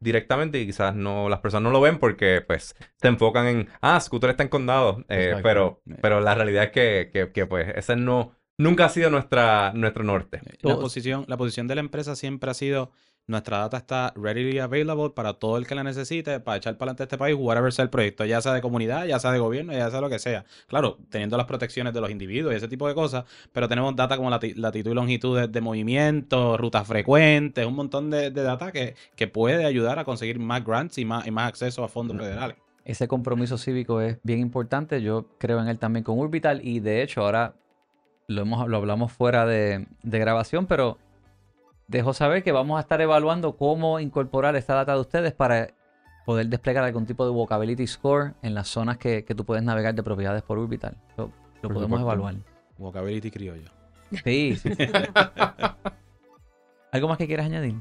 Speaker 4: directamente y quizás no las personas no lo ven porque pues se enfocan en, ah, Scooter está en condado. Pero, pero la realidad es que, que, que, pues ese no, nunca ha sido nuestra, nuestro norte.
Speaker 2: La
Speaker 1: Todos-
Speaker 2: posición, la posición de la empresa siempre ha sido nuestra data está readily available para todo el que la necesite, para echar para adelante este país, whatever sea el proyecto, ya sea de comunidad, ya sea de gobierno, ya sea lo que sea. Claro, teniendo las protecciones de los individuos y ese tipo de cosas, pero tenemos data como lati- latitud y longitud de, de movimiento, rutas frecuentes, un montón de, de data que, que puede ayudar a conseguir más grants y más, y más acceso a fondos federales.
Speaker 1: Ese compromiso cívico es bien importante. Yo creo en él también con Orbital. Y de hecho, ahora lo, hemos, lo hablamos fuera de, de grabación, pero dejo saber que vamos a estar evaluando cómo incorporar esta data de ustedes para poder desplegar algún tipo de walkability score en las zonas que, que tú puedes navegar de propiedades por Orbital. Lo, lo
Speaker 5: Por
Speaker 1: podemos evaluar.
Speaker 2: Walkability criollo.
Speaker 1: Sí, sí, sí. ¿Algo más que quieras añadir?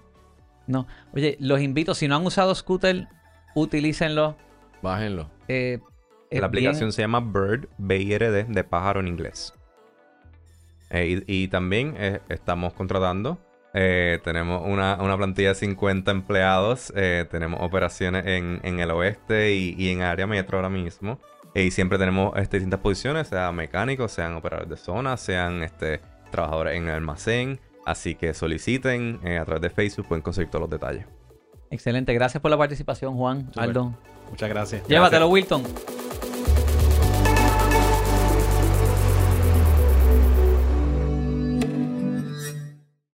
Speaker 1: No. Oye, los invito, si no han usado Scooter, utilícenlo.
Speaker 5: Bájenlo.
Speaker 1: Eh,
Speaker 4: La
Speaker 1: bien-
Speaker 4: aplicación se llama Bird, B-I-R-D, de pájaro en inglés. Eh, y, y también eh, estamos contratando. eh, tenemos una, una plantilla de 50 empleados. eh, tenemos operaciones en, en el oeste y, y en área metro ahora mismo. eh, y siempre tenemos este, distintas posiciones, sean mecánicos, sean operadores de zona, sean este, trabajadores en el almacén. Así que soliciten eh, a través de Facebook, pueden conseguir todos los detalles.
Speaker 1: Excelente, gracias por la participación, Juan. Aldo.
Speaker 2: Muchas gracias.
Speaker 1: Llévatelo, Wilton.